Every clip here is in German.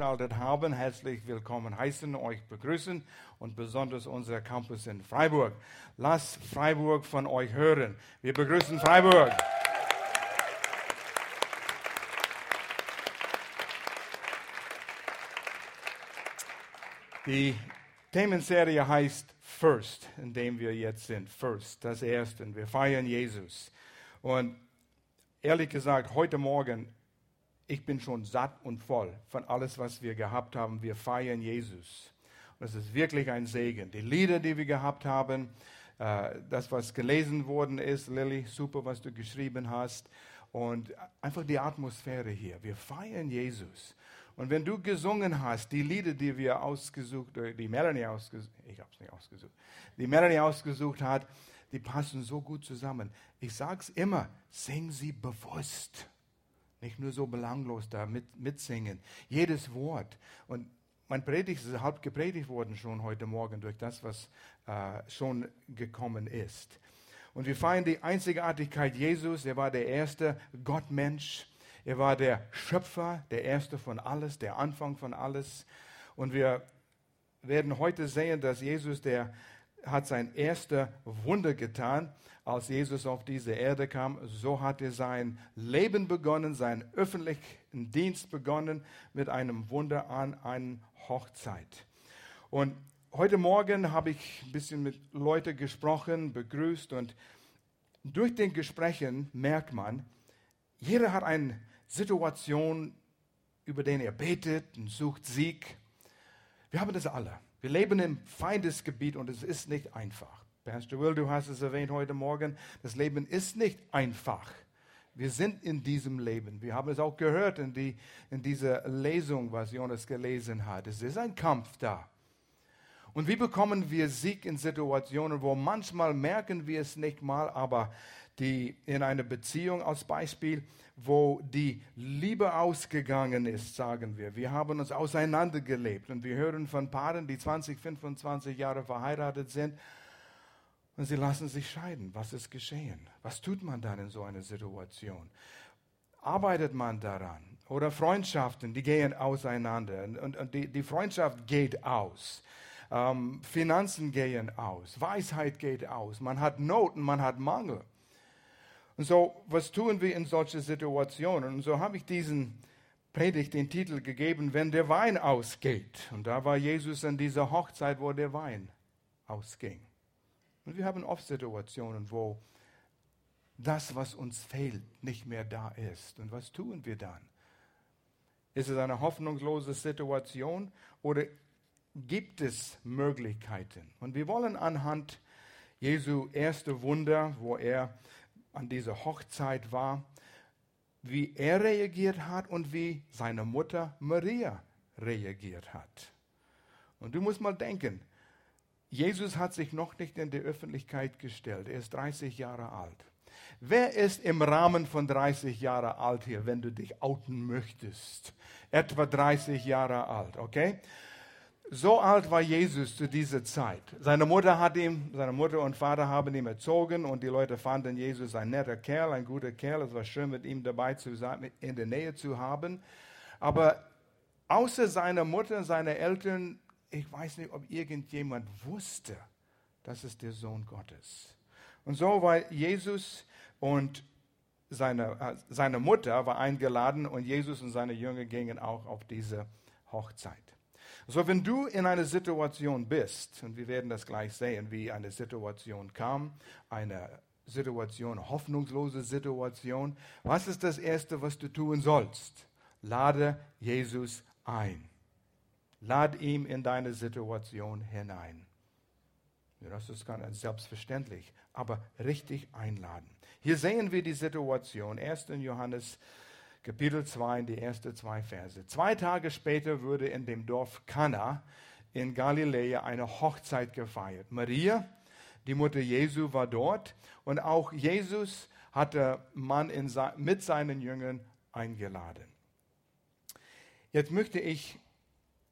veranstaltet haben, herzlich willkommen heißen, euch begrüßen und besonders unser Campus in Freiburg. Lasst Freiburg von euch hören. Wir begrüßen Freiburg. Die Themenserie heißt First, in dem wir jetzt sind. First, das Erste. Wir feiern Jesus. Und ehrlich gesagt, heute Morgen ich bin schon satt und voll von alles, was wir gehabt haben. Wir feiern Jesus. Und es ist wirklich ein Segen. Die Lieder, die wir gehabt haben, äh, das, was gelesen worden ist, Lilly, super, was du geschrieben hast. Und einfach die Atmosphäre hier. Wir feiern Jesus. Und wenn du gesungen hast, die Lieder, die wir ausgesucht, die Melanie ausgesucht, ich habe es nicht ausgesucht, die Melanie ausgesucht hat, die passen so gut zusammen. Ich sage es immer, sing sie bewusst. Nicht nur so belanglos da mit, mitsingen. Jedes Wort. Und mein Predigt ist halb gepredigt worden schon heute Morgen durch das, was äh, schon gekommen ist. Und wir feiern die Einzigartigkeit Jesus. Er war der erste Gottmensch. Er war der Schöpfer, der erste von alles, der Anfang von alles. Und wir werden heute sehen, dass Jesus, der hat sein erstes Wunder getan als Jesus auf diese Erde kam. So hat er sein Leben begonnen, seinen öffentlichen Dienst begonnen mit einem Wunder an einer Hochzeit. Und heute Morgen habe ich ein bisschen mit Leuten gesprochen, begrüßt und durch den Gesprächen merkt man, jeder hat eine Situation, über die er betet und sucht Sieg. Wir haben das alle. Wir leben im Feindesgebiet und es ist nicht einfach. Pastor Will, du hast es erwähnt heute Morgen, das Leben ist nicht einfach. Wir sind in diesem Leben. Wir haben es auch gehört in, die, in dieser Lesung, was Jonas gelesen hat. Es ist ein Kampf da. Und wie bekommen wir Sieg in Situationen, wo manchmal merken wir es nicht mal, aber die in einer Beziehung als Beispiel, wo die Liebe ausgegangen ist, sagen wir. Wir haben uns auseinandergelebt und wir hören von Paaren, die 20, 25 Jahre verheiratet sind und sie lassen sich scheiden. Was ist geschehen? Was tut man dann in so einer Situation? Arbeitet man daran? Oder Freundschaften, die gehen auseinander und, und, die, die, Freundschaft geht aus. Ähm, Finanzen gehen aus. Weisheit geht aus. Man hat Not und man hat Mangel. Und so, was tun wir in solchen Situationen? Und so habe ich diesen Predigt den Titel gegeben, wenn der Wein ausgeht. Und da war Jesus an dieser Hochzeit, wo der Wein ausging. Und wir haben oft Situationen, wo das, was uns fehlt, nicht mehr da ist. Und was tun wir dann? Ist es eine hoffnungslose Situation oder gibt es Möglichkeiten? Und wir wollen anhand Jesu erste Wunder, wo er an dieser Hochzeit war, wie er reagiert hat und wie seine Mutter Maria reagiert hat. Und du musst mal denken, Jesus hat sich noch nicht in die Öffentlichkeit gestellt. Er ist 30 Jahre alt. Wer ist im Rahmen von 30 Jahre alt hier, wenn du dich outen möchtest? Etwa 30 Jahre alt, okay? So alt war Jesus zu dieser Zeit. Seine Mutter hat ihm, seine Mutter und Vater haben ihn erzogen und die Leute fanden Jesus ein netter Kerl, ein guter Kerl. Es war schön, mit ihm dabei zu sein, in der Nähe zu haben. Aber außer seiner Mutter und seiner Eltern ich weiß nicht, ob irgendjemand wusste, das ist der Sohn Gottes. Und so war Jesus und seine, äh, seine Mutter war eingeladen und Jesus und seine Jünger gingen auch auf diese Hochzeit. So, wenn du in einer Situation bist, und wir werden das gleich sehen, wie eine Situation kam, eine Situation, hoffnungslose Situation, was ist das Erste, was du tun sollst? Lade Jesus ein. Lad ihn in deine Situation hinein. Das ist ganz selbstverständlich, aber richtig einladen. Hier sehen wir die Situation. 1. Johannes Kapitel 2, die ersten zwei Verse. Zwei Tage später wurde in dem Dorf Kana in Galiläa eine Hochzeit gefeiert. Maria, die Mutter Jesu, war dort und auch Jesus hatte man in, mit seinen Jüngern eingeladen. Jetzt möchte ich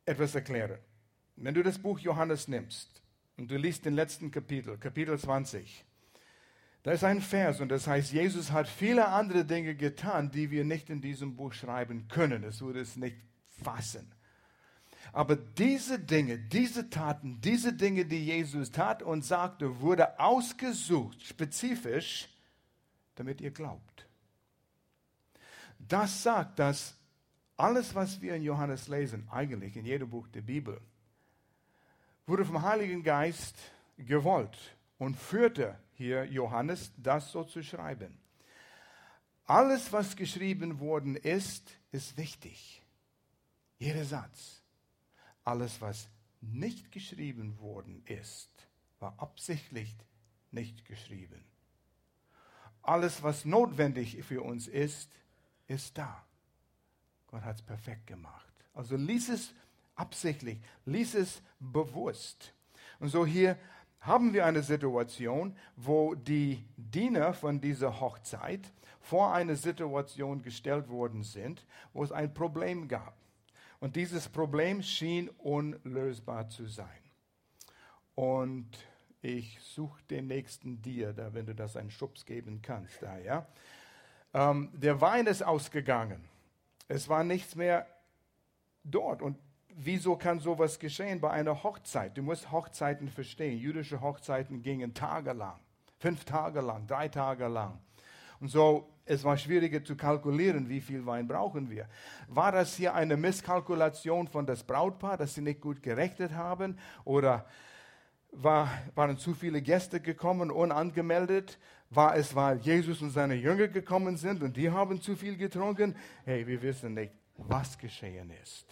etwas erklären. Wenn du das Buch Johannes nimmst und du liest den letzten Kapitel, Kapitel 20, da ist ein Vers und das heißt, Jesus hat viele andere Dinge getan, die wir nicht in diesem Buch schreiben können. Das würde es nicht fassen. Aber diese Dinge, diese Taten, diese Dinge, die Jesus tat und sagte, wurde ausgesucht, spezifisch, damit ihr glaubt. Das sagt, dass alles, was wir in Johannes lesen, eigentlich in jedem Buch der Bibel, wurde vom Heiligen Geist gewollt und führte hier Johannes, das so zu schreiben. Alles, was geschrieben worden ist, ist wichtig. Jeder Satz. Alles, was nicht geschrieben worden ist, war absichtlich nicht geschrieben. Alles, was notwendig für uns ist, ist da. Gott hat es perfekt gemacht. Also lies es absichtlich, lies es bewusst. Und so hier haben wir eine Situation, wo die Diener von dieser Hochzeit vor eine Situation gestellt worden sind, wo es ein Problem gab. Und dieses Problem schien unlösbar zu sein. Und ich suche den nächsten dir, da wenn du das einen Schubs geben kannst, da ja. Ähm, der Wein ist ausgegangen. Es war nichts mehr dort. Und wieso kann sowas geschehen bei einer Hochzeit? Du musst Hochzeiten verstehen. Jüdische Hochzeiten gingen tagelang, fünf Tage lang, drei Tage lang. Und so, es war schwieriger zu kalkulieren, wie viel Wein brauchen wir. War das hier eine Misskalkulation von das Brautpaar, dass sie nicht gut gerechnet haben? Oder war, waren zu viele Gäste gekommen, unangemeldet? War es, weil Jesus und seine Jünger gekommen sind und die haben zu viel getrunken? Hey, wir wissen nicht, was geschehen ist.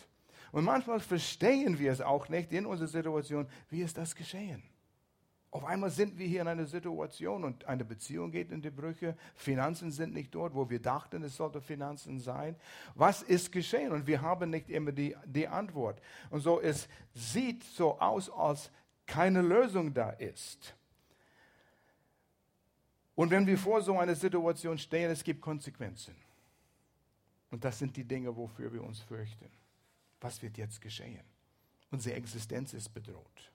Und manchmal verstehen wir es auch nicht in unserer Situation, wie ist das geschehen? Auf einmal sind wir hier in einer Situation und eine Beziehung geht in die Brüche. Finanzen sind nicht dort, wo wir dachten, es sollte Finanzen sein. Was ist geschehen? Und wir haben nicht immer die, die Antwort. Und so, es sieht so aus, als keine Lösung da ist. Und wenn wir vor so einer Situation stehen, es gibt Konsequenzen. Und das sind die Dinge, wofür wir uns fürchten. Was wird jetzt geschehen? Unsere Existenz ist bedroht.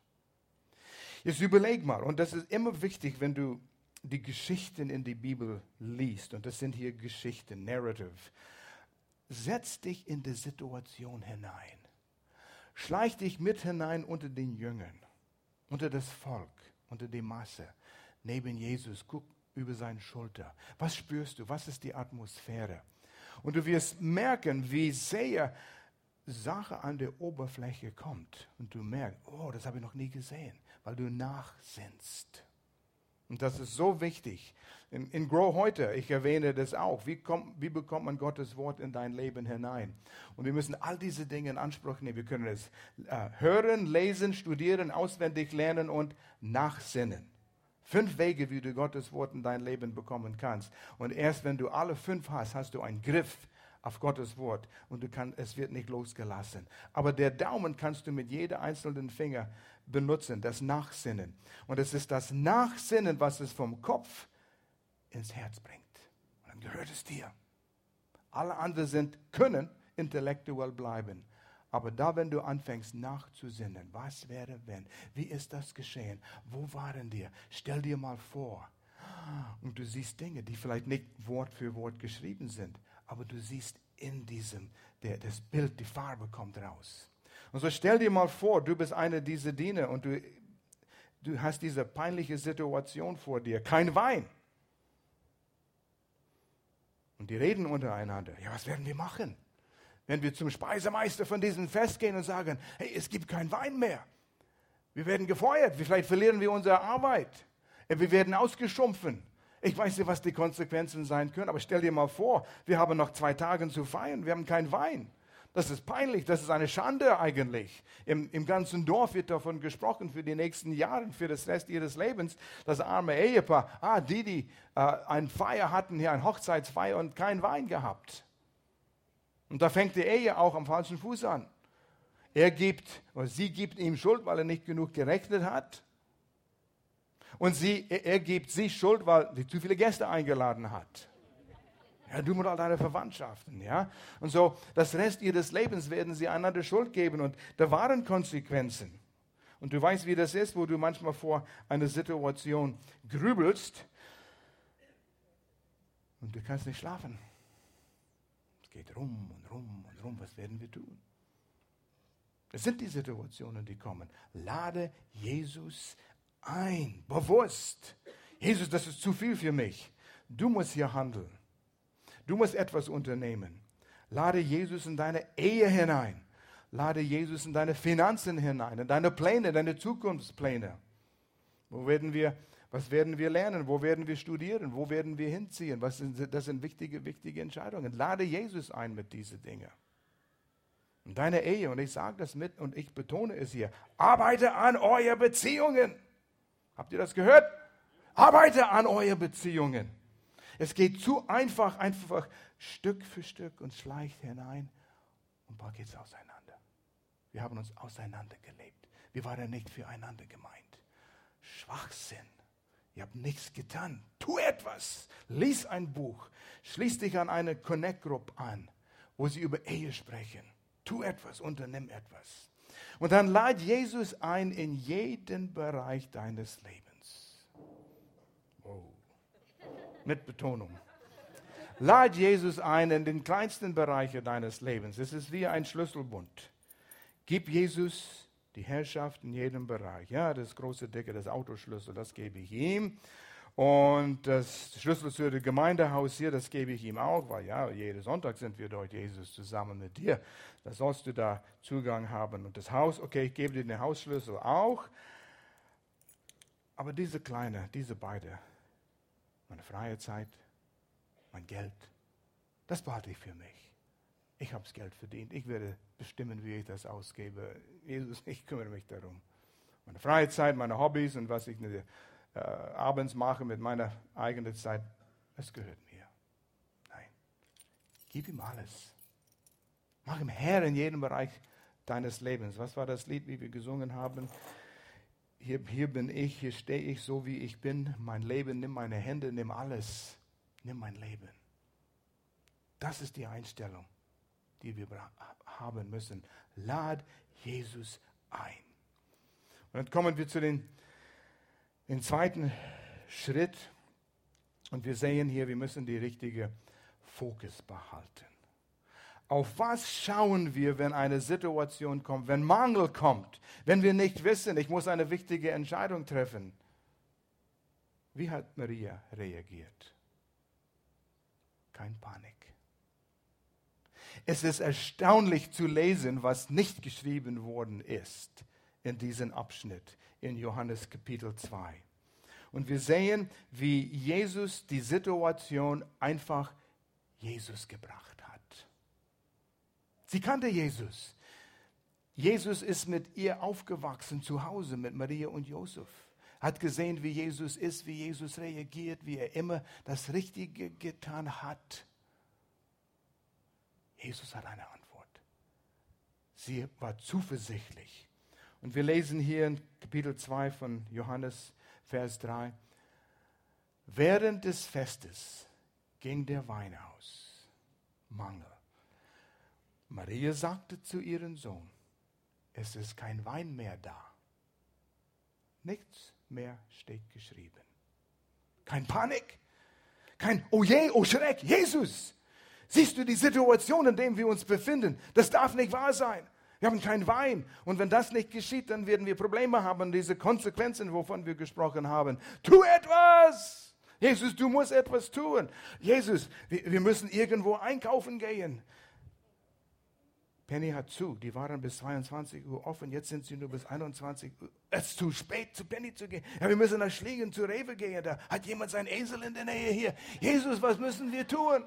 Jetzt überleg mal, und das ist immer wichtig, wenn du die Geschichten in die Bibel liest, und das sind hier Geschichten, Narrative, setz dich in die Situation hinein. Schleich dich mit hinein unter den Jüngern, unter das Volk, unter die Masse, neben Jesus. Guck über seine Schulter. Was spürst du? Was ist die Atmosphäre? Und du wirst merken, wie sehr Sache an der Oberfläche kommt. Und du merkst, oh, das habe ich noch nie gesehen, weil du nachsinnst. Und das ist so wichtig. In, in Grow heute, ich erwähne das auch, wie, kommt, wie bekommt man Gottes Wort in dein Leben hinein? Und wir müssen all diese Dinge in Anspruch nehmen. Wir können es äh, hören, lesen, studieren, auswendig lernen und nachsinnen. Fünf Wege, wie du Gottes Wort in dein Leben bekommen kannst. Und erst wenn du alle fünf hast, hast du einen Griff auf Gottes Wort und du kann, es wird nicht losgelassen. Aber der Daumen kannst du mit jedem einzelnen Finger benutzen, das Nachsinnen. Und es ist das Nachsinnen, was es vom Kopf ins Herz bringt. Und dann gehört es dir. Alle anderen sind, können intellektuell bleiben. Aber da, wenn du anfängst nachzusinnen, was wäre, wenn, wie ist das geschehen, wo waren die? Stell dir mal vor. Und du siehst Dinge, die vielleicht nicht Wort für Wort geschrieben sind, aber du siehst in diesem, der, das Bild, die Farbe kommt raus. Und so stell dir mal vor, du bist einer dieser Diener und du, du hast diese peinliche Situation vor dir. Kein Wein. Und die reden untereinander. Ja, was werden wir machen? Wenn wir zum Speisemeister von diesem Fest gehen und sagen, hey, es gibt keinen Wein mehr. Wir werden gefeuert, vielleicht verlieren wir unsere Arbeit. Wir werden ausgeschumpfen. Ich weiß nicht, was die Konsequenzen sein können, aber stell dir mal vor, wir haben noch zwei Tage zu feiern, wir haben keinen Wein. Das ist peinlich, das ist eine Schande eigentlich. Im, Im, ganzen Dorf wird davon gesprochen für die nächsten Jahre, für das Rest ihres Lebens. Das arme Ehepaar, ah, die, die äh, eine Feier hatten, hier eine Hochzeitsfeier und keinen Wein gehabt. Und da fängt die Ehe auch am falschen Fuß an. Er gibt, oder sie gibt ihm Schuld, weil er nicht genug gerechnet hat. Und sie, er, gibt sie Schuld, weil sie zu viele Gäste eingeladen hat. Ja, du mit all deine Verwandtschaften, ja. Und so, das Rest ihres Lebens werden sie einander Schuld geben. Und da waren Konsequenzen. Und du weißt, wie das ist, wo du manchmal vor einer Situation grübelst und du kannst nicht schlafen geht rum und rum und rum. Was werden wir tun? Das sind die Situationen, die kommen. Lade Jesus ein, bewusst. Jesus, das ist zu viel für mich. Du musst hier handeln. Du musst etwas unternehmen. Lade Jesus in deine Ehe hinein. Lade Jesus in deine Finanzen hinein, in deine Pläne, deine Zukunftspläne. Wo werden wir, was werden wir lernen? Wo werden wir studieren? Wo werden wir hinziehen? Was sind, das sind wichtige, wichtige Entscheidungen. Lade Jesus ein mit diesen Dingen. Und deine Ehe, und ich sage das mit und ich betone es hier, arbeite an euren Beziehungen. Habt ihr das gehört? Arbeite an euren Beziehungen. Es geht zu einfach, einfach Stück für Stück und schleicht hinein und bald geht es auseinander. Wir haben uns auseinandergelebt. Wir waren nicht füreinander gemeint. Schwachsinn. Ihr habt nichts getan. Tu etwas. Lies ein Buch. Schließ dich an eine Connect-Group an, wo sie über Ehe sprechen. Tu etwas, unternimm etwas. Und dann lad Jesus ein in jeden Bereich deines Lebens. Wow. Mit Betonung. Lad Jesus ein in den kleinsten Bereichen deines Lebens. Es ist wie ein Schlüsselbund. Gib Jesus die Herrschaft in jedem Bereich. Ja, das große Dicke, das Autoschlüssel, das gebe ich ihm. Und das Schlüssel zu dem Gemeindehaus hier, das gebe ich ihm auch, weil ja, jeden Sonntag sind wir dort, Jesus, zusammen mit dir. Da sollst du da Zugang haben. Und das Haus, okay, ich gebe dir den Hausschlüssel auch. Aber diese kleine, diese beide, meine freie Zeit, mein Geld, das behalte ich für mich. Ich habe das Geld verdient. Ich werde bestimmen, wie ich das ausgebe. Jesus, ich kümmere mich darum. Meine freie Zeit, meine Hobbys und was ich äh, abends mache mit meiner eigenen Zeit, es gehört mir. Nein. Gib ihm alles. Mach ihm Herr in jedem Bereich deines Lebens. Was war das Lied, wie wir gesungen haben? Hier, hier bin ich, hier stehe ich so, wie ich bin. Mein Leben, nimm meine Hände, nimm alles. Nimm mein Leben. Das ist die Einstellung die wir haben müssen. Lad Jesus ein. Und dann kommen wir zu den, den zweiten Schritt. Und wir sehen hier, wir müssen die richtige Fokus behalten. Auf was schauen wir, wenn eine Situation kommt, wenn Mangel kommt, wenn wir nicht wissen, ich muss eine wichtige Entscheidung treffen? Wie hat Maria reagiert? Kein Panik. Es ist erstaunlich zu lesen, was nicht geschrieben worden ist in diesem Abschnitt in Johannes Kapitel 2. Und wir sehen, wie Jesus die Situation einfach Jesus gebracht hat. Sie kannte Jesus. Jesus ist mit ihr aufgewachsen zu Hause, mit Maria und Josef. Hat gesehen, wie Jesus ist, wie Jesus reagiert, wie er immer das Richtige getan hat. Jesus hat eine Antwort. Sie war zuversichtlich. Und wir lesen hier in Kapitel 2 von Johannes, Vers 3. Während des Festes ging der Wein aus. Mangel. Maria sagte zu ihrem Sohn, es ist kein Wein mehr da. Nichts mehr steht geschrieben. Kein Panik, kein Oh je, oh Schreck, Jesus, Siehst du die Situation, in der wir uns befinden? Das darf nicht wahr sein. Wir haben keinen Wein. Und wenn das nicht geschieht, dann werden wir Probleme haben, diese Konsequenzen, wovon wir gesprochen haben. Tu etwas! Jesus, du musst etwas tun. Jesus, wir müssen irgendwo einkaufen gehen. Penny hat zu. Die waren bis 22 Uhr offen. Jetzt sind sie nur bis 21 Uhr. Es ist zu spät, zu Penny zu gehen. Ja, wir müssen nach Schliegen zu Rewe gehen. Da hat jemand seinen Esel in der Nähe hier. Jesus, was müssen wir tun?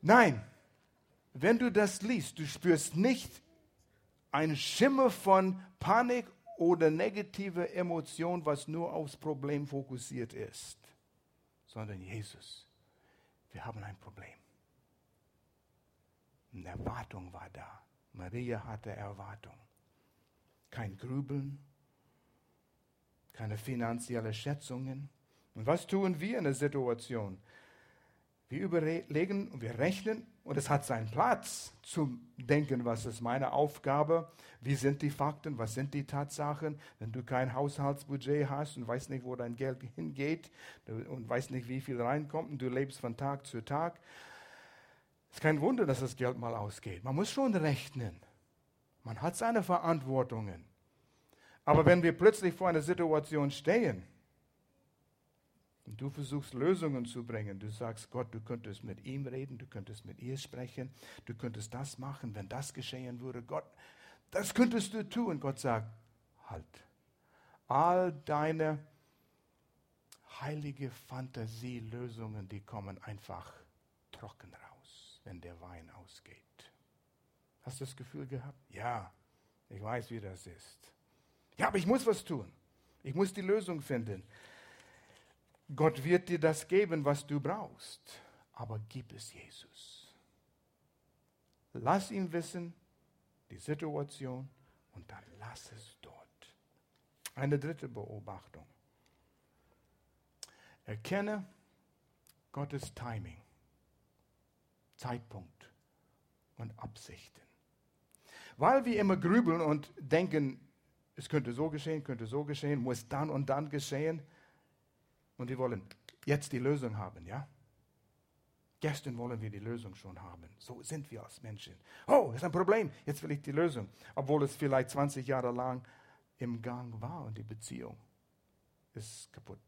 Nein, wenn du das liest, du spürst nicht ein Schimmer von Panik oder negative Emotion, was nur aufs Problem fokussiert ist, sondern Jesus. Wir haben ein Problem. Eine Erwartung war da. Maria hatte Erwartung. Kein Grübeln, keine finanziellen Schätzungen. Und was tun wir in der Situation? Wir überlegen und wir rechnen und es hat seinen Platz zum Denken, was ist meine Aufgabe, wie sind die Fakten, was sind die Tatsachen. Wenn du kein Haushaltsbudget hast und weißt nicht, wo dein Geld hingeht und weißt nicht, wie viel reinkommt und du lebst von Tag zu Tag, ist kein Wunder, dass das Geld mal ausgeht. Man muss schon rechnen. Man hat seine Verantwortungen. Aber wenn wir plötzlich vor einer Situation stehen und du versuchst Lösungen zu bringen, du sagst, Gott, du könntest mit ihm reden, du könntest mit ihr sprechen, du könntest das machen, wenn das geschehen würde, Gott, das könntest du tun. Gott sagt, halt. All deine heilige Fantasielösungen, die kommen einfach trocken raus, wenn der Wein ausgeht. Hast du das Gefühl gehabt? Ja, ich weiß, wie das ist. Ja, aber ich muss was tun. Ich muss die Lösung finden. Gott wird dir das geben, was du brauchst. Aber gib es Jesus. Lass ihn wissen, die Situation, und dann lass es dort. Eine dritte Beobachtung. Erkenne Gottes Timing, Zeitpunkt und Absichten. Weil wir immer grübeln und denken, es könnte so geschehen, könnte so geschehen, muss dann und dann geschehen. Und wir wollen jetzt die Lösung haben, ja? Gestern wollen wir die Lösung schon haben. So sind wir als Menschen. Oh, ist ein Problem, jetzt will ich die Lösung. Obwohl es vielleicht 20 Jahre lang im Gang war und die Beziehung ist kaputt.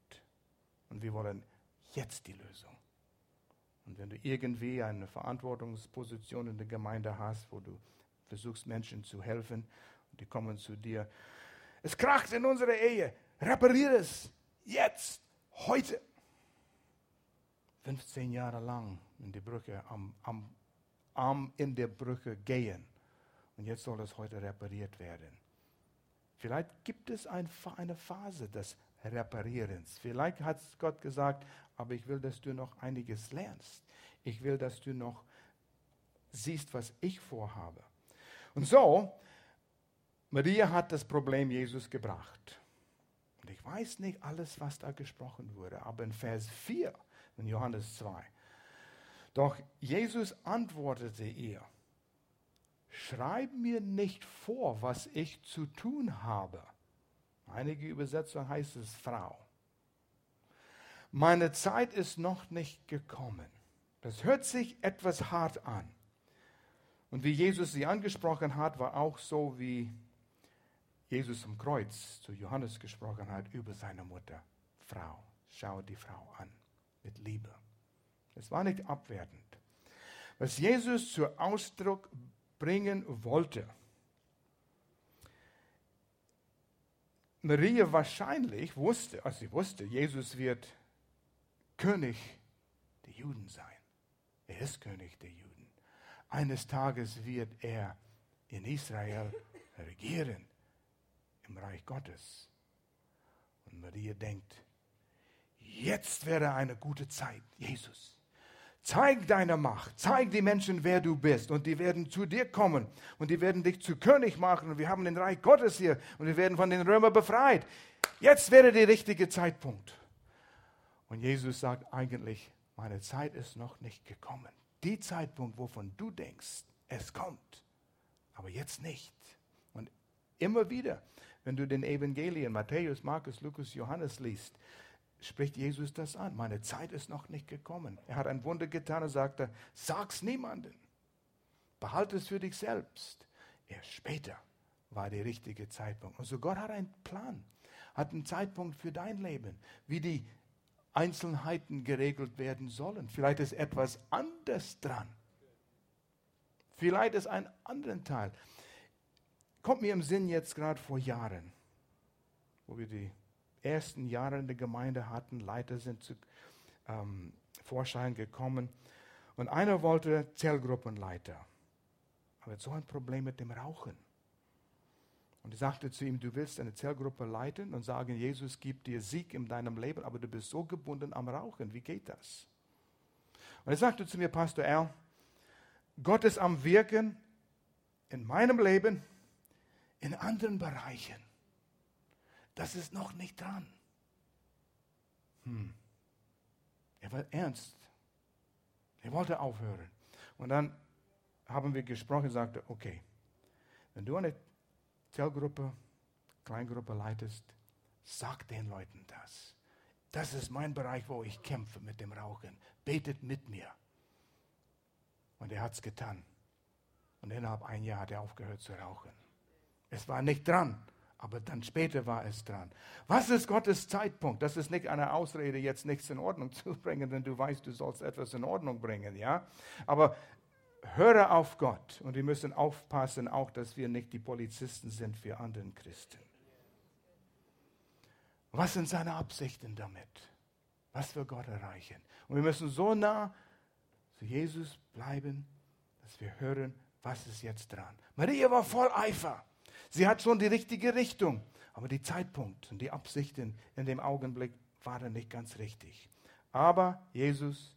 Und wir wollen jetzt die Lösung. Und wenn du irgendwie eine Verantwortungsposition in der Gemeinde hast, wo du versuchst Menschen zu helfen und die kommen zu dir, es kracht in unserer Ehe, repariere es jetzt, heute. 15 Jahre lang in die Brücke, am, am, am in der Brücke gehen. Und jetzt soll es heute repariert werden. Vielleicht gibt es ein, eine Phase des Reparierens. Vielleicht hat Gott gesagt, aber ich will, dass du noch einiges lernst. Ich will, dass du noch siehst, was ich vorhabe. Und so, Maria hat das Problem Jesus gebracht. Ich weiß nicht alles, was da gesprochen wurde, aber in Vers 4 in Johannes 2. Doch Jesus antwortete ihr, schreib mir nicht vor, was ich zu tun habe. Einige Übersetzungen heißt es Frau. Meine Zeit ist noch nicht gekommen. Das hört sich etwas hart an. Und wie Jesus sie angesprochen hat, war auch so, wie Jesus am Kreuz zu Johannes gesprochen hat über seine Mutter. Frau, schau die Frau an mit Liebe. Es war nicht abwertend. Was Jesus zu Ausdruck bringen wollte, Maria wahrscheinlich wusste, also sie wusste, Jesus wird König der Juden sein. Er ist König der Juden. Eines Tages wird er in Israel regieren, im Reich Gottes. Und Maria denkt, Jetzt wäre eine gute Zeit, Jesus. Zeig deine Macht, zeig die Menschen, wer du bist. Und die werden zu dir kommen und die werden dich zu König machen. Und wir haben den Reich Gottes hier und wir werden von den Römern befreit. Jetzt wäre der richtige Zeitpunkt. Und Jesus sagt eigentlich, meine Zeit ist noch nicht gekommen. Die Zeitpunkt, wovon du denkst, es kommt. Aber jetzt nicht. Und immer wieder, wenn du den Evangelien, Matthäus, Markus, Lukas, Johannes liest, spricht Jesus das an. Meine Zeit ist noch nicht gekommen. Er hat ein Wunder getan und sagte, sag's niemanden. Behalte es für dich selbst. Erst später war der richtige Zeitpunkt. Also Gott hat einen Plan, hat einen Zeitpunkt für dein Leben, wie die Einzelheiten geregelt werden sollen. Vielleicht ist etwas anders dran. Vielleicht ist ein anderer Teil. Kommt mir im Sinn jetzt gerade vor Jahren, wo wir die ersten Jahren in der Gemeinde hatten. Leiter sind zu ähm, Vorschein gekommen. Und einer wollte Zellgruppenleiter. Aber so ein Problem mit dem Rauchen. Und ich sagte zu ihm, du willst eine Zellgruppe leiten und sagen, Jesus gibt dir Sieg in deinem Leben, aber du bist so gebunden am Rauchen. Wie geht das? Und er sagte zu mir, Pastor Al, Gott ist am Wirken in meinem Leben, in anderen Bereichen. Das ist noch nicht dran. Hm. Er war ernst. Er wollte aufhören. Und dann haben wir gesprochen sagte, okay, wenn du eine Zellgruppe, Kleingruppe leitest, sag den Leuten das. Das ist mein Bereich, wo ich kämpfe mit dem Rauchen. Betet mit mir. Und er hat es getan. Und innerhalb ein Jahr hat er aufgehört zu rauchen. Es war nicht dran, aber dann später war es dran. Was ist Gottes Zeitpunkt? Das ist nicht eine Ausrede, jetzt nichts in Ordnung zu bringen, denn du weißt, du sollst etwas in Ordnung bringen, ja? Aber höre auf Gott und wir müssen aufpassen, auch, dass wir nicht die Polizisten sind für anderen Christen. Was sind seine Absichten damit? Was will Gott erreichen? Und wir müssen so nah zu Jesus bleiben, dass wir hören, was ist jetzt dran. Maria war voll Eifer. Sie hat schon die richtige Richtung. Aber die Zeitpunkt und die Absichten in dem Augenblick waren nicht ganz richtig. Aber Jesus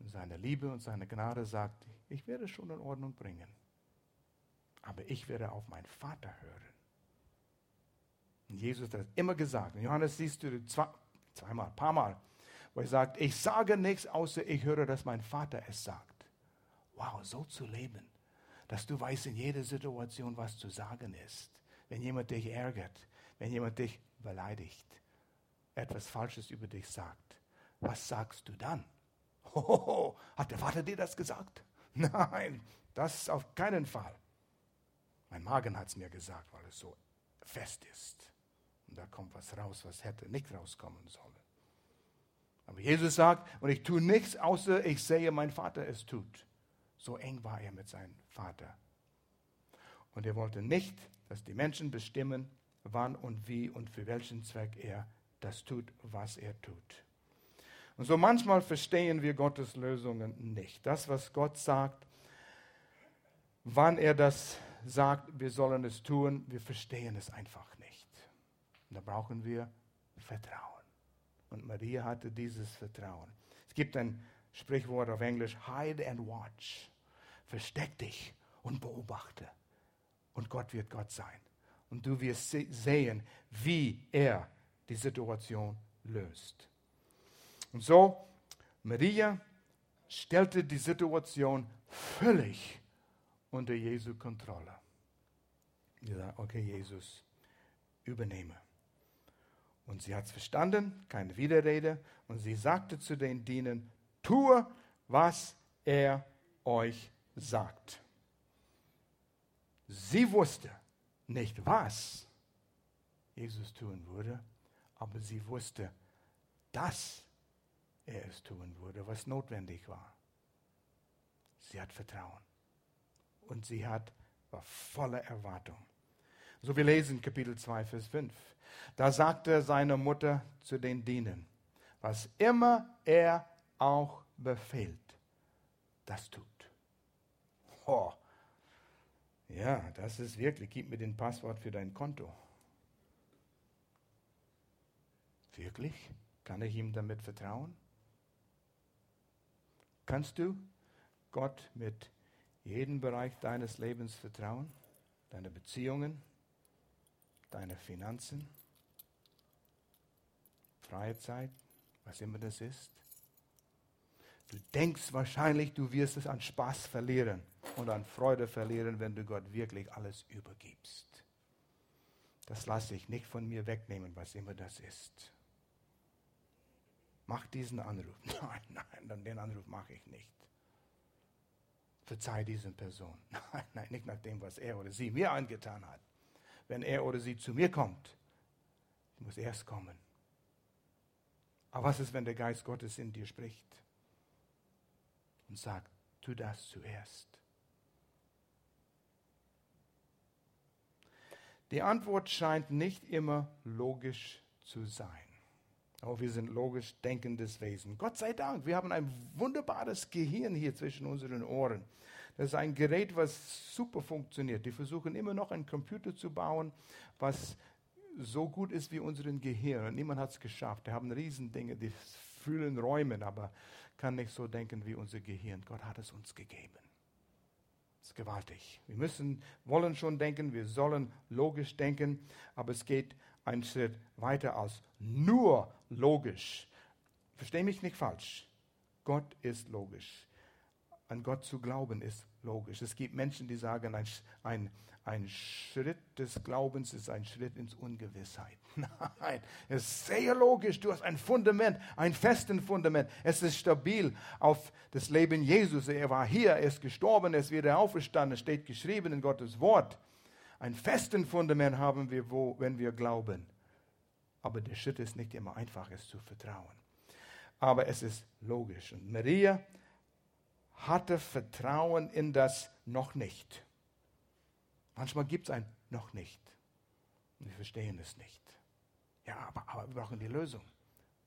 in seiner Liebe und seiner Gnade sagt, ich werde schon in Ordnung bringen. Aber ich werde auf meinen Vater hören. Und Jesus hat das immer gesagt. In Johannes siehst du zwei, zweimal, paar Mal, wo er sagt, ich sage nichts, außer ich höre, dass mein Vater es sagt. Wow, so zu leben, dass du weißt in jeder Situation, was zu sagen ist. Wenn jemand dich ärgert, wenn jemand dich beleidigt, etwas Falsches über dich sagt, was sagst du dann? Hohoho, hat der Vater dir das gesagt? Nein, das auf keinen Fall. Mein Magen hat es mir gesagt, weil es so fest ist. Und da kommt was raus, was hätte nicht rauskommen sollen. Aber Jesus sagt, und ich tue nichts, außer ich sehe, mein Vater es tut. So eng war er mit seinem Vater. Und er wollte nicht, dass die Menschen bestimmen, wann und wie und für welchen Zweck er das tut, was er tut. Und so manchmal verstehen wir Gottes Lösungen nicht. Das, was Gott sagt, wann er das sagt, wir sollen es tun, wir verstehen es einfach nicht. Und da brauchen wir Vertrauen. Und Maria hatte dieses Vertrauen. Es gibt ein Sprichwort auf Englisch, hide and watch. Versteck dich und beobachte. Und Gott wird Gott sein. Und du wirst sehen, wie er die Situation löst. Und so, Maria stellte die Situation völlig unter Jesu Kontrolle. Sie okay, Jesus, übernehme. Und sie hat es verstanden, keine Widerrede. Und sie sagte zu den Dienern, tue, was er euch sagt. Sie wusste nicht, was Jesus tun würde, aber sie wusste, dass er es tun würde, was notwendig war. Sie hat Vertrauen und sie hat, war voller Erwartung. So wir lesen Kapitel 2, Vers 5. Da sagte seine Mutter zu den Dienern, was immer er auch befehlt, das tut. Oh. Ja, das ist wirklich, gib mir den Passwort für dein Konto. Wirklich? Kann ich ihm damit vertrauen? Kannst du Gott mit jedem Bereich deines Lebens vertrauen? Deine Beziehungen, deine Finanzen, freie Zeit, was immer das ist? Du denkst wahrscheinlich, du wirst es an Spaß verlieren und an Freude verlieren, wenn du Gott wirklich alles übergibst. Das lasse ich nicht von mir wegnehmen, was immer das ist. Mach diesen Anruf. Nein, nein, den Anruf mache ich nicht. Verzeih diesen Person. Nein, nein, nicht nach dem, was er oder sie mir angetan hat. Wenn er oder sie zu mir kommt, muss erst kommen. Aber was ist, wenn der Geist Gottes in dir spricht und sagt, tu das zuerst? Die Antwort scheint nicht immer logisch zu sein. Oh, wir sind logisch denkendes Wesen. Gott sei Dank, wir haben ein wunderbares Gehirn hier zwischen unseren Ohren. Das ist ein Gerät, was super funktioniert. Die versuchen immer noch einen Computer zu bauen, was so gut ist wie unseren Gehirn. Und niemand hat es geschafft. Die haben Riesendinge, die fühlen Räumen, aber kann nicht so denken wie unser Gehirn. Gott hat es uns gegeben. Das ist gewaltig. Wir müssen, wollen schon denken, wir sollen logisch denken, aber es geht einen Schritt weiter als nur logisch. Verstehe mich nicht falsch. Gott ist logisch. An Gott zu glauben ist logisch. Es gibt Menschen, die sagen, ein, ein, ein Schritt des Glaubens ist ein Schritt ins Ungewissheit. Nein, es ist sehr logisch. Du hast ein Fundament, ein festes Fundament. Es ist stabil auf das Leben Jesus. Er war hier, er ist gestorben, er ist wieder auferstanden. Es steht geschrieben in Gottes Wort. Ein festen Fundament haben wir, wo, wenn wir glauben. Aber der Schritt ist nicht immer einfach, es zu vertrauen. Aber es ist logisch. Und Maria hatte Vertrauen in das noch nicht. Manchmal gibt es ein noch nicht. Wir verstehen es nicht. Ja, aber, aber wir brauchen die Lösung.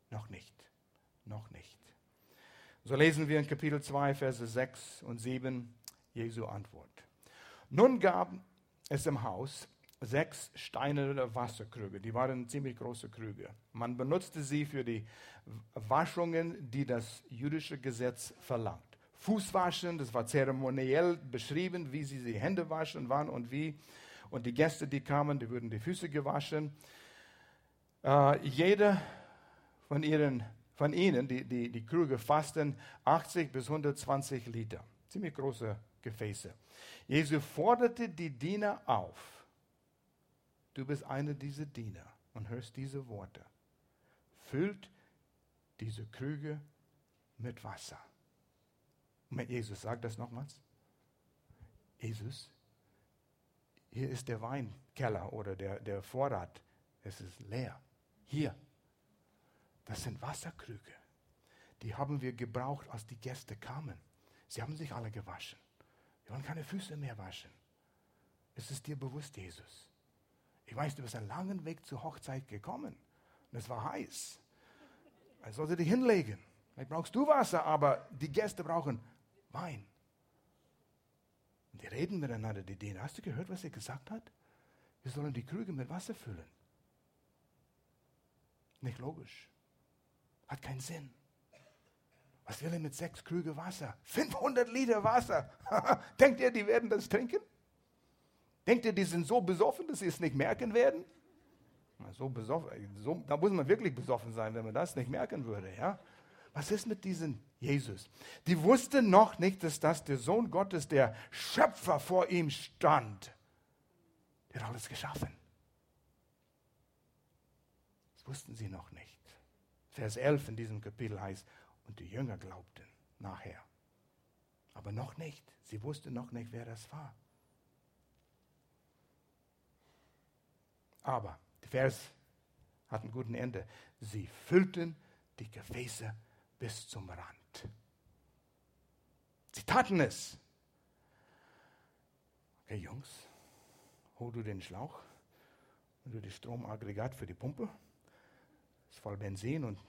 Noch nicht. Noch nicht. So lesen wir in Kapitel 2, Verse 6 und 7 Jesu Antwort. Nun gab es im Haus sechs steinerne Wasserkrüge. Die waren ziemlich große Krüge. Man benutzte sie für die Waschungen, die das jüdische Gesetz verlangt. Fußwaschen, das war zeremoniell beschrieben, wie sie die Hände waschen waren und wie. Und die Gäste, die kamen, die würden die Füße gewaschen. Äh, jeder von, ihren, von ihnen, die, die, die Krüge fassten 80 bis 120 Liter. Ziemlich große Gefäße. Jesus forderte die Diener auf. Du bist einer dieser Diener und hörst diese Worte. Füllt diese Krüge mit Wasser. Und Jesus sagt das nochmals. Jesus, hier ist der Weinkeller oder der, der Vorrat. Es ist leer. Hier. Das sind Wasserkrüge. Die haben wir gebraucht, als die Gäste kamen. Sie haben sich alle gewaschen. Wir wollen keine Füße mehr waschen. Ist es dir bewusst, Jesus? Ich weiß, du bist einen langen Weg zur Hochzeit gekommen. Und es war heiß. Ich sollte dich hinlegen. Vielleicht brauchst du Wasser, aber die Gäste brauchen Wein. Und die reden miteinander, die Diener. Hast du gehört, was er gesagt hat? Wir sollen die Krüge mit Wasser füllen. Nicht logisch. Hat keinen Sinn. Was will er mit sechs Krüge Wasser? 500 Liter Wasser. Denkt ihr, die werden das trinken? Denkt ihr, die sind so besoffen, dass sie es nicht merken werden? So besoffen, so, da muss man wirklich besoffen sein, wenn man das nicht merken würde. Ja? Was ist mit diesem Jesus? Die wussten noch nicht, dass das der Sohn Gottes, der Schöpfer vor ihm stand. Der hat alles geschaffen. Das wussten sie noch nicht. Vers 11 in diesem Kapitel heißt, und die Jünger glaubten nachher. Aber noch nicht. Sie wussten noch nicht, wer das war. Aber der Vers hat ein gutes Ende. Sie füllten die Gefäße bis zum Rand. Sie taten es. Okay, Jungs, hol du den Schlauch und du das Stromaggregat für die Pumpe. Ist voll Benzin und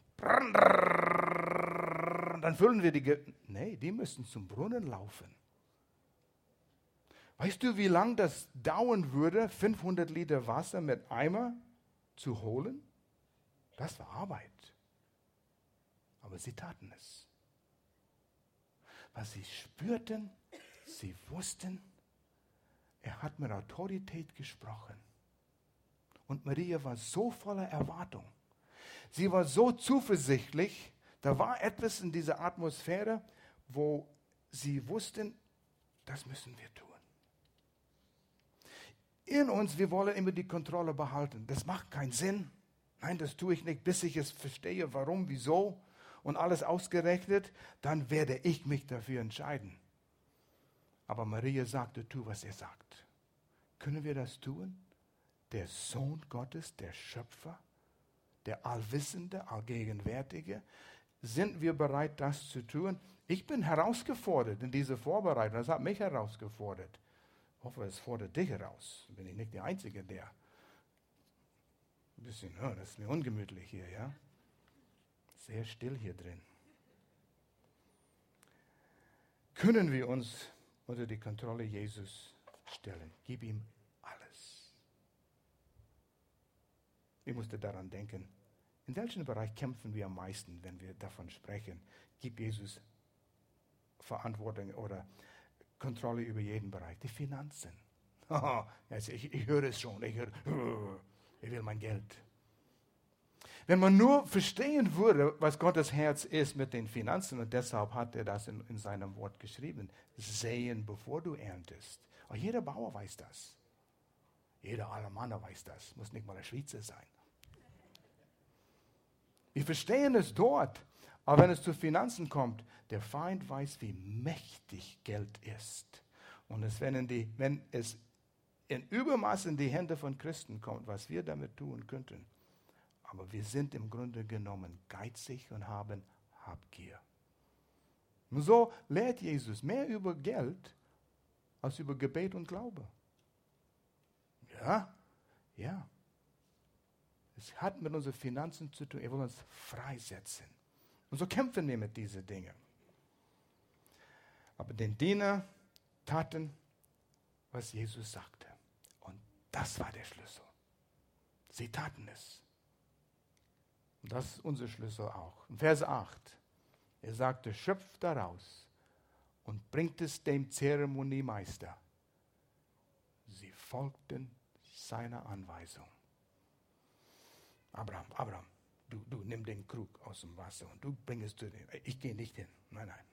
dann füllen wir die. Ge nee, die müssen zum Brunnen laufen. Weißt du, wie lange das dauern würde, 500 Liter Wasser mit Eimer zu holen? Das war Arbeit aber sie taten es. Was sie spürten, sie wussten, er hat mit Autorität gesprochen. Und Maria war so voller Erwartung. Sie war so zuversichtlich, da war etwas in dieser Atmosphäre, wo sie wussten, das müssen wir tun. In uns, wir wollen immer die Kontrolle behalten. Das macht keinen Sinn. Nein, das tue ich nicht, bis ich es verstehe, warum, wieso und alles ausgerechnet, dann werde ich mich dafür entscheiden. Aber Maria sagte, tu, was er sagt. Können wir das tun? Der Sohn Gottes, der Schöpfer, der Allwissende, Allgegenwärtige, sind wir bereit, das zu tun? Ich bin herausgefordert in dieser Vorbereitung. Das hat mich herausgefordert. Ich hoffe, es fordert dich heraus. Bin ich nicht der Einzige, der. Ein bisschen, oh, das ist mir ungemütlich hier, ja? Sehr still hier drin. Können wir uns unter die Kontrolle Jesus stellen? Gib ihm alles. Ich musste daran denken, in welchem Bereich kämpfen wir am meisten, wenn wir davon sprechen? Gib Jesus Verantwortung oder Kontrolle über jeden Bereich. Die Finanzen. also ich, ich höre es schon. Ich, höre, ich will mein Geld. Wenn man nur verstehen würde, was Gottes Herz ist mit den Finanzen, und deshalb hat er das in, in seinem Wort geschrieben, säen, bevor du erntest. Und jeder Bauer weiß das. Jeder Alemaner weiß das. Muss nicht mal der Schweizer sein. Wir verstehen es dort, aber wenn es zu Finanzen kommt, der Feind weiß, wie mächtig Geld ist. Und es, wenn, die, wenn es in Übermaß in die Hände von Christen kommt, was wir damit tun könnten. Aber wir sind im Grunde genommen geizig und haben Habgier. Und so lehrt Jesus mehr über Geld als über Gebet und Glaube. Ja, ja. Es hat mit unseren Finanzen zu tun. Er will uns freisetzen. Und so kämpfen wir mit diesen Dingen. Aber den Diener taten, was Jesus sagte. Und das war der Schlüssel. Sie taten es. Und das ist unser Schlüssel auch. In Vers 8. Er sagte, schöpft daraus und bringt es dem Zeremoniemeister. Sie folgten seiner Anweisung. Abraham, Abraham, du, du nimm den Krug aus dem Wasser und du bring es zu dem. Ich gehe nicht hin. Nein, nein.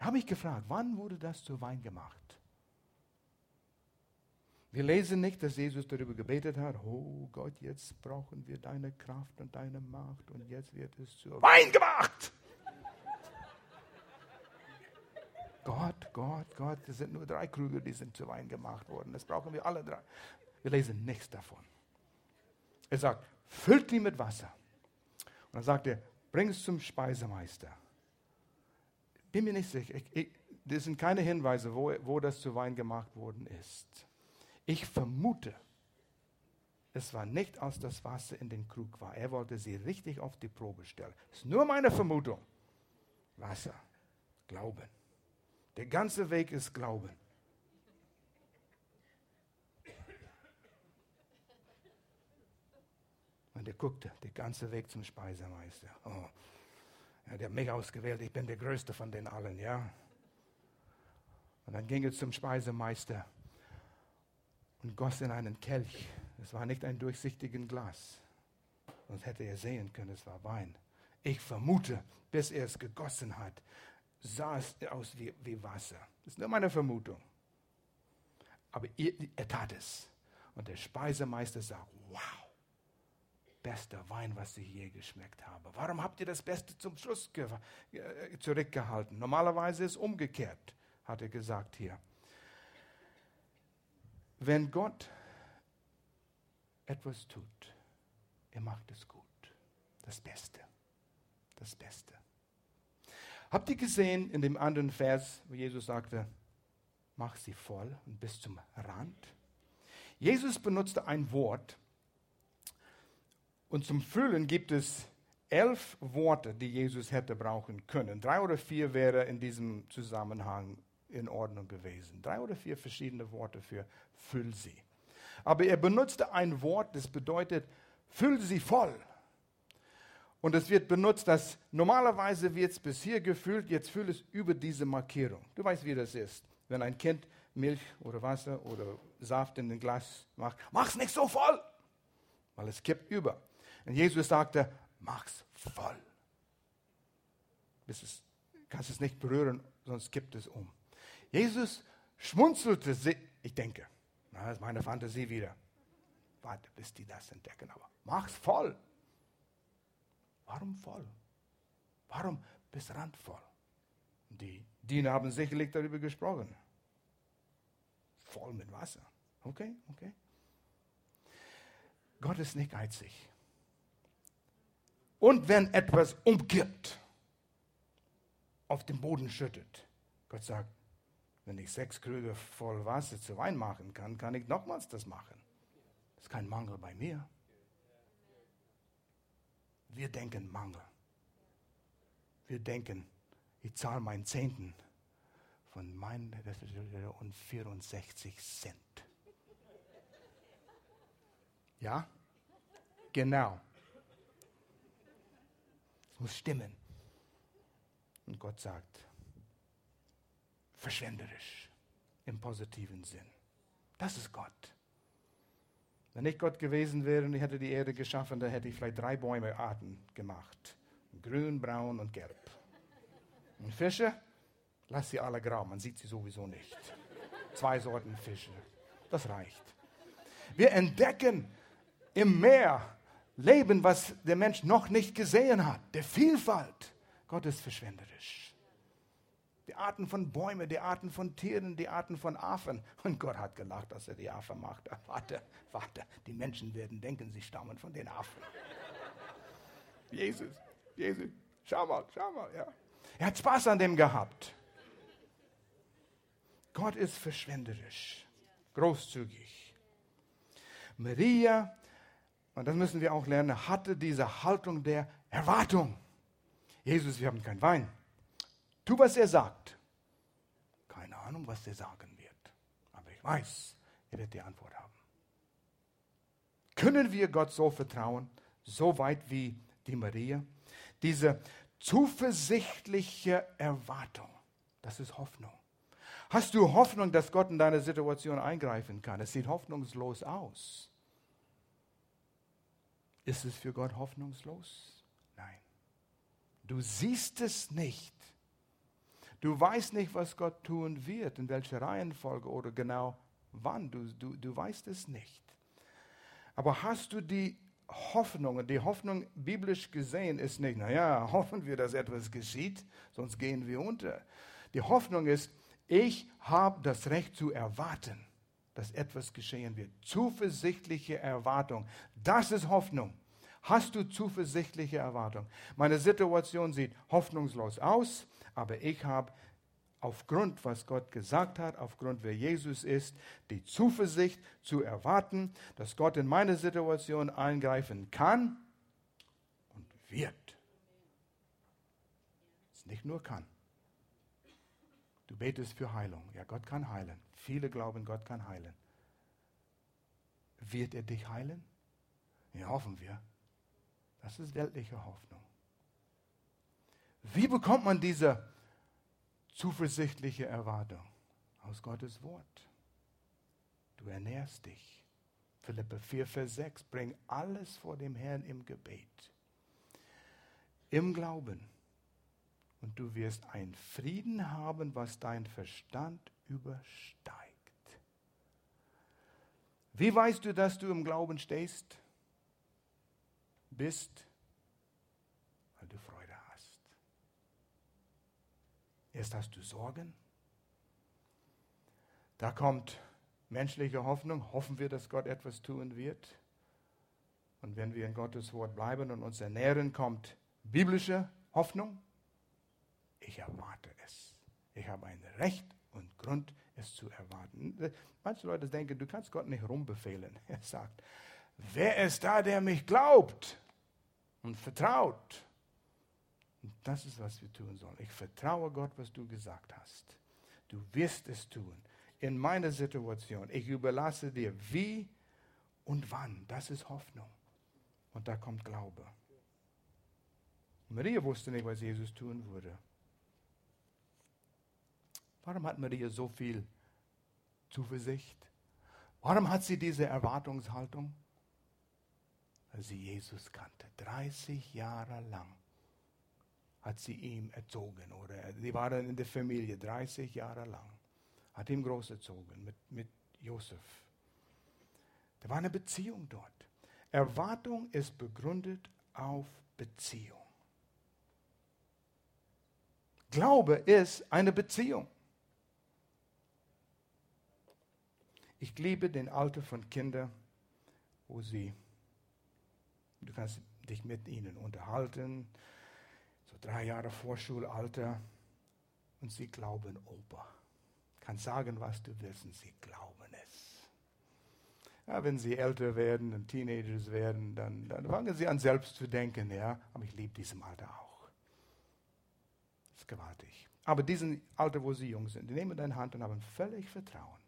Habe ich gefragt, wann wurde das zu Wein gemacht? Wir lesen nicht, dass Jesus darüber gebetet hat, oh Gott, jetzt brauchen wir deine Kraft und deine Macht und jetzt wird es zu Wein gemacht. Gott, Gott, Gott, es sind nur drei Krüge, die sind zu Wein gemacht worden. Das brauchen wir alle drei. Wir lesen nichts davon. Er sagt, füllt die mit Wasser. Und dann sagt er, bring es zum Speisemeister. Bin mir nicht sicher. Ich, ich, das sind keine Hinweise, wo, wo das zu Wein gemacht worden ist. Ich vermute, es war nicht, als das Wasser in den Krug war. Er wollte sie richtig auf die Probe stellen. Das ist nur meine Vermutung. Wasser, Glauben. Der ganze Weg ist Glauben. Und er guckte, der ganze Weg zum Speisemeister. Oh, ja, der hat mich ausgewählt, ich bin der Größte von den allen, ja. Und dann ging er zum Speisemeister und goss in einen Kelch. Es war nicht ein durchsichtiges Glas. Sonst hätte er sehen können, es war Wein. Ich vermute, bis er es gegossen hat, sah es aus wie, wie Wasser. Das ist nur meine Vermutung. Aber er, er tat es. Und der Speisemeister sagt, wow, bester Wein, was ich je geschmeckt habe. Warum habt ihr das Beste zum Schluss äh, zurückgehalten? Normalerweise ist es umgekehrt, hat er gesagt hier. Wenn Gott etwas tut, er macht es gut. Das Beste. Das Beste. Habt ihr gesehen in dem anderen Vers, wo Jesus sagte, mach sie voll und bis zum Rand? Jesus benutzte ein Wort, und zum Füllen gibt es elf Worte, die Jesus hätte brauchen können. Drei oder vier wäre in diesem Zusammenhang in Ordnung gewesen. Drei oder vier verschiedene Worte für füll sie. Aber er benutzte ein Wort, das bedeutet füll sie voll. Und es wird benutzt, dass normalerweise wird es bis hier gefüllt, jetzt füll es über diese Markierung. Du weißt, wie das ist. Wenn ein Kind Milch oder Wasser oder Saft in ein Glas macht, mach es nicht so voll, weil es kippt über. Und Jesus sagte, mach's voll. Es, kannst es nicht berühren, sonst kippt es um. Jesus schmunzelte, ich denke, das ist meine Fantasie wieder. Warte, bis die das entdecken, aber mach's voll. Warum voll? Warum bis randvoll? Die Diener haben sicherlich darüber gesprochen. Voll mit Wasser. Okay, okay. Gott ist nicht geizig. Und wenn etwas umkippt, auf den Boden schüttet, Gott sagt, wenn ich sechs Krüge voll Wasser zu Wein machen kann, kann ich nochmals das machen. Das ist kein Mangel bei mir. Wir denken Mangel. Wir denken, ich zahle meinen Zehnten von meinen und 64 Cent. Ja? Genau muss stimmen. Und Gott sagt, verschwenderisch im positiven Sinn. Das ist Gott. Wenn ich Gott gewesen wäre und ich hätte die Erde geschaffen, dann hätte ich vielleicht drei Bäumearten gemacht. Grün, braun und gelb. Und Fische, lass sie alle grau, man sieht sie sowieso nicht. Zwei Sorten Fische, das reicht. Wir entdecken im Meer Leben, was der Mensch noch nicht gesehen hat, der Vielfalt. Gott ist verschwenderisch. Die Arten von Bäumen, die Arten von Tieren, die Arten von Affen. Und Gott hat gelacht, dass er die Affen macht. Warte, warte, die Menschen werden denken, sie stammen von den Affen. Jesus, Jesus, schau mal, schau mal, ja. Er hat Spaß an dem gehabt. Gott ist verschwenderisch, großzügig. Maria, und das müssen wir auch lernen, hatte diese Haltung der Erwartung. Jesus, wir haben keinen Wein. Tu, was er sagt. Keine Ahnung, was er sagen wird. Aber ich weiß, er wird die Antwort haben. Können wir Gott so vertrauen, so weit wie die Maria? Diese zuversichtliche Erwartung, das ist Hoffnung. Hast du Hoffnung, dass Gott in deine Situation eingreifen kann? Es sieht hoffnungslos aus. Ist es für Gott hoffnungslos? Nein. Du siehst es nicht. Du weißt nicht, was Gott tun wird, in welcher Reihenfolge oder genau wann. Du, du, du weißt es nicht. Aber hast du die Hoffnung, die Hoffnung biblisch gesehen ist nicht, naja, hoffen wir, dass etwas geschieht, sonst gehen wir unter. Die Hoffnung ist, ich habe das Recht zu erwarten, dass etwas geschehen wird. Zuversichtliche Erwartung. Das ist Hoffnung. Hast du zuversichtliche Erwartung? Meine Situation sieht hoffnungslos aus, aber ich habe aufgrund, was Gott gesagt hat, aufgrund, wer Jesus ist, die Zuversicht zu erwarten, dass Gott in meine Situation eingreifen kann und wird. Es nicht nur kann. Du betest für Heilung. Ja, Gott kann heilen. Viele glauben, Gott kann heilen. Wird er dich heilen? Ja, hoffen wir. Das ist weltliche Hoffnung. Wie bekommt man diese zuversichtliche Erwartung? Aus Gottes Wort. Du ernährst dich. Philippe 4, Vers 6. Bring alles vor dem Herrn im Gebet. Im Glauben und du wirst einen Frieden haben, was dein Verstand übersteigt. Wie weißt du, dass du im Glauben stehst? Bist, weil du Freude hast. Erst hast du Sorgen. Da kommt menschliche Hoffnung. Hoffen wir, dass Gott etwas tun wird. Und wenn wir in Gottes Wort bleiben und uns ernähren, kommt biblische Hoffnung ich erwarte es. Ich habe ein Recht und Grund, es zu erwarten. Manche Leute denken, du kannst Gott nicht rumbefehlen. Er sagt, wer ist da, der mich glaubt und vertraut? Und das ist, was wir tun sollen. Ich vertraue Gott, was du gesagt hast. Du wirst es tun. In meiner Situation. Ich überlasse dir, wie und wann. Das ist Hoffnung. Und da kommt Glaube. Maria wusste nicht, was Jesus tun würde. Warum hat Maria so viel Zuversicht? Warum hat sie diese Erwartungshaltung? Weil sie Jesus kannte. 30 Jahre lang hat sie ihm erzogen oder sie waren in der Familie 30 Jahre lang. Hat ihm groß erzogen mit, mit Josef. Da war eine Beziehung dort. Erwartung ist begründet auf Beziehung. Glaube ist eine Beziehung. Ich liebe den Alter von Kindern, wo sie, du kannst dich mit ihnen unterhalten, so drei Jahre Vorschulalter, und sie glauben Opa. Kannst sagen, was du willst, und sie glauben es. Ja, wenn sie älter werden und Teenagers werden, dann, dann fangen sie an, selbst zu denken, ja, aber ich liebe diesem Alter auch. Das ist gewaltig. Aber diesen Alter, wo sie jung sind, die nehmen deine Hand und haben völlig Vertrauen.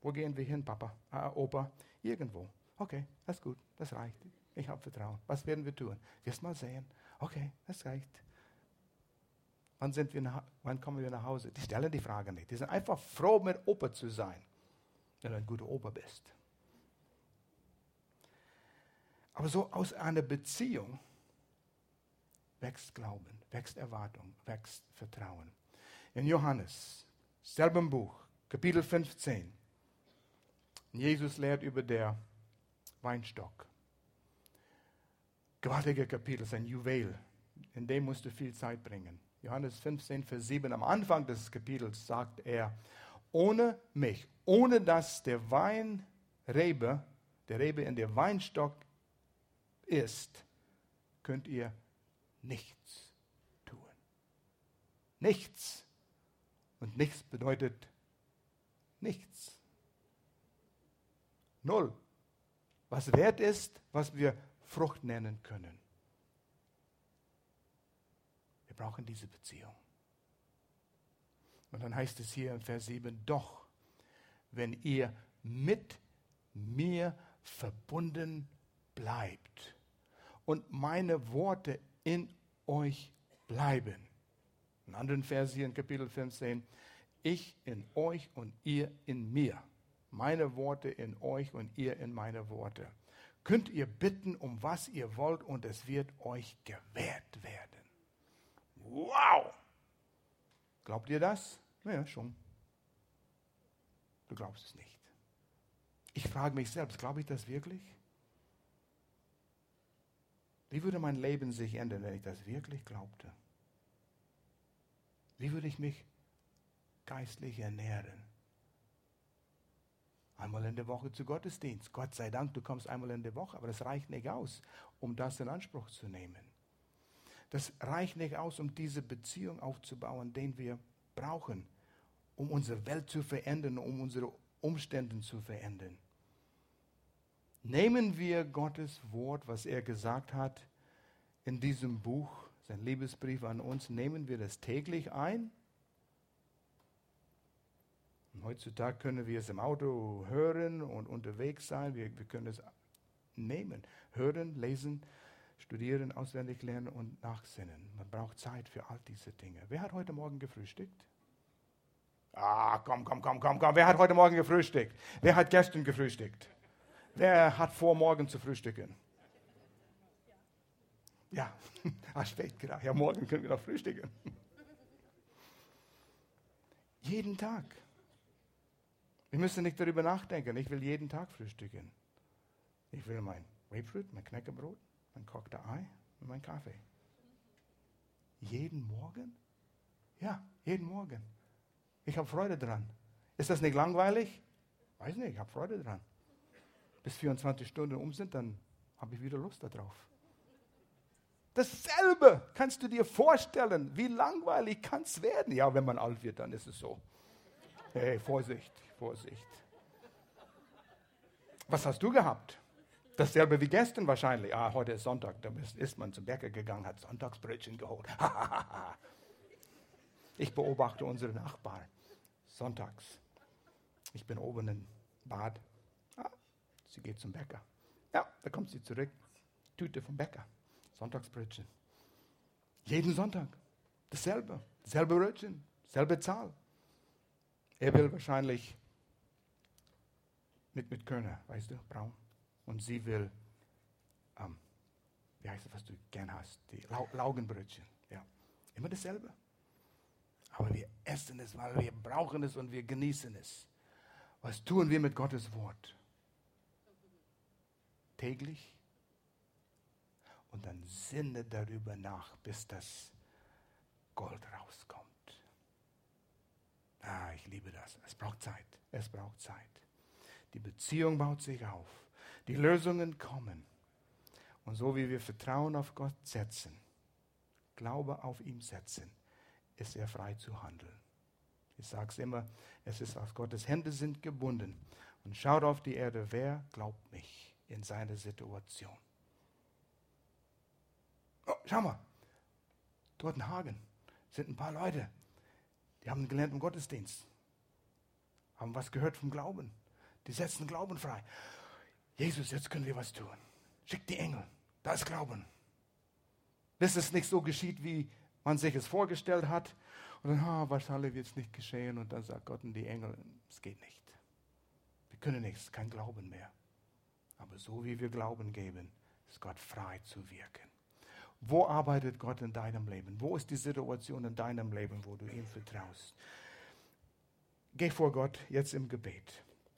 Wo gehen wir hin, Papa, äh, Opa? Irgendwo. Okay, das ist gut, das reicht. Ich habe Vertrauen. Was werden wir tun? Wirst mal sehen. Okay, das reicht. Wann, sind wir nach, wann kommen wir nach Hause? Die stellen die Frage nicht. Die sind einfach froh, mit Opa zu sein, wenn du ein guter Opa bist. Aber so aus einer Beziehung wächst Glauben, wächst Erwartung, wächst Vertrauen. In Johannes, selben Buch, Kapitel 15, Jesus lehrt über der Weinstock. Gewaltiger Kapitel, sein Juwel. In dem musst du viel Zeit bringen. Johannes 15, Vers 7, am Anfang des Kapitels sagt er, ohne mich, ohne dass der Weinrebe, der Rebe in der Weinstock ist, könnt ihr nichts tun. Nichts. Und nichts bedeutet nichts. Null. Was wert ist, was wir Frucht nennen können. Wir brauchen diese Beziehung. Und dann heißt es hier im Vers 7, doch, wenn ihr mit mir verbunden bleibt und meine Worte in euch bleiben. In anderen Vers hier in Kapitel 15, ich in euch und ihr in mir. Meine Worte in euch und ihr in meine Worte. Könnt ihr bitten, um was ihr wollt, und es wird euch gewährt werden. Wow! Glaubt ihr das? Ja, schon. Du glaubst es nicht. Ich frage mich selbst, glaube ich das wirklich? Wie würde mein Leben sich ändern, wenn ich das wirklich glaubte? Wie würde ich mich geistlich ernähren? Einmal in der Woche zu Gottesdienst. Gott sei Dank, du kommst einmal in der Woche, aber das reicht nicht aus, um das in Anspruch zu nehmen. Das reicht nicht aus, um diese Beziehung aufzubauen, den wir brauchen, um unsere Welt zu verändern, um unsere Umstände zu verändern. Nehmen wir Gottes Wort, was er gesagt hat in diesem Buch, sein Liebesbrief an uns, nehmen wir das täglich ein? Und heutzutage können wir es im Auto hören und unterwegs sein. Wir, wir können es nehmen, hören, lesen, studieren, auswendig lernen und nachsinnen. Man braucht Zeit für all diese Dinge. Wer hat heute Morgen gefrühstückt? Ah, komm, komm, komm, komm, komm. Wer hat heute Morgen gefrühstückt? Wer hat gestern gefrühstückt? Wer hat vor, morgen zu frühstücken? Ja, ah, spät gerade. Ja, morgen können wir noch frühstücken. jeden Tag. Ich müsste nicht darüber nachdenken. Ich will jeden Tag frühstücken. Ich will mein Grapefruit, mein Knäckebrot, mein gekochte Ei und mein Kaffee. Jeden Morgen? Ja, jeden Morgen. Ich habe Freude dran. Ist das nicht langweilig? Weiß nicht, ich habe Freude dran bis 24 Stunden um sind, dann habe ich wieder Lust darauf. Dasselbe kannst du dir vorstellen. Wie langweilig kann es werden? Ja, wenn man alt wird, dann ist es so. Hey, Vorsicht, Vorsicht. Was hast du gehabt? Dasselbe wie gestern wahrscheinlich. Ah, heute ist Sonntag. Da ist man zum Bäcker gegangen, hat Sonntagsbrötchen geholt. ich beobachte unsere Nachbarn. Sonntags. Ich bin oben im Bad. Sie geht zum Bäcker. Ja, da kommt sie zurück. Tüte vom Bäcker. Sonntagsbrötchen. Jeden Sonntag. Dasselbe. Selbe Brötchen. Selbe Zahl. Er will wahrscheinlich mit, mit Körner, weißt du, braun. Und sie will, ähm, wie heißt das, was du gern hast? Die Lau Laugenbrötchen. Ja. Immer dasselbe. Aber wir essen es, weil wir brauchen es und wir genießen es. Was tun wir mit Gottes Wort? täglich und dann sinne darüber nach, bis das Gold rauskommt. Ah, ich liebe das. Es braucht Zeit. Es braucht Zeit. Die Beziehung baut sich auf. Die Lösungen kommen. Und so wie wir Vertrauen auf Gott setzen, Glaube auf ihm setzen, ist er frei zu handeln. Ich sage es immer, es ist aus Gottes Hände sind gebunden. Und schaut auf die Erde, wer glaubt mich? in seine Situation. Oh, schau mal, dort in Hagen sind ein paar Leute, die haben gelernt im Gottesdienst, haben was gehört vom Glauben, die setzen Glauben frei. Jesus, jetzt können wir was tun. Schick die Engel, da ist Glauben. Bis es nicht so geschieht, wie man sich es vorgestellt hat. Und dann, ah, wahrscheinlich wird es nicht geschehen. Und dann sagt Gott und die Engel, es geht nicht. Wir können nichts, kein Glauben mehr. Aber so wie wir Glauben geben, ist Gott frei zu wirken. Wo arbeitet Gott in deinem Leben? Wo ist die Situation in deinem Leben, wo du ihm vertraust? Geh vor Gott jetzt im Gebet.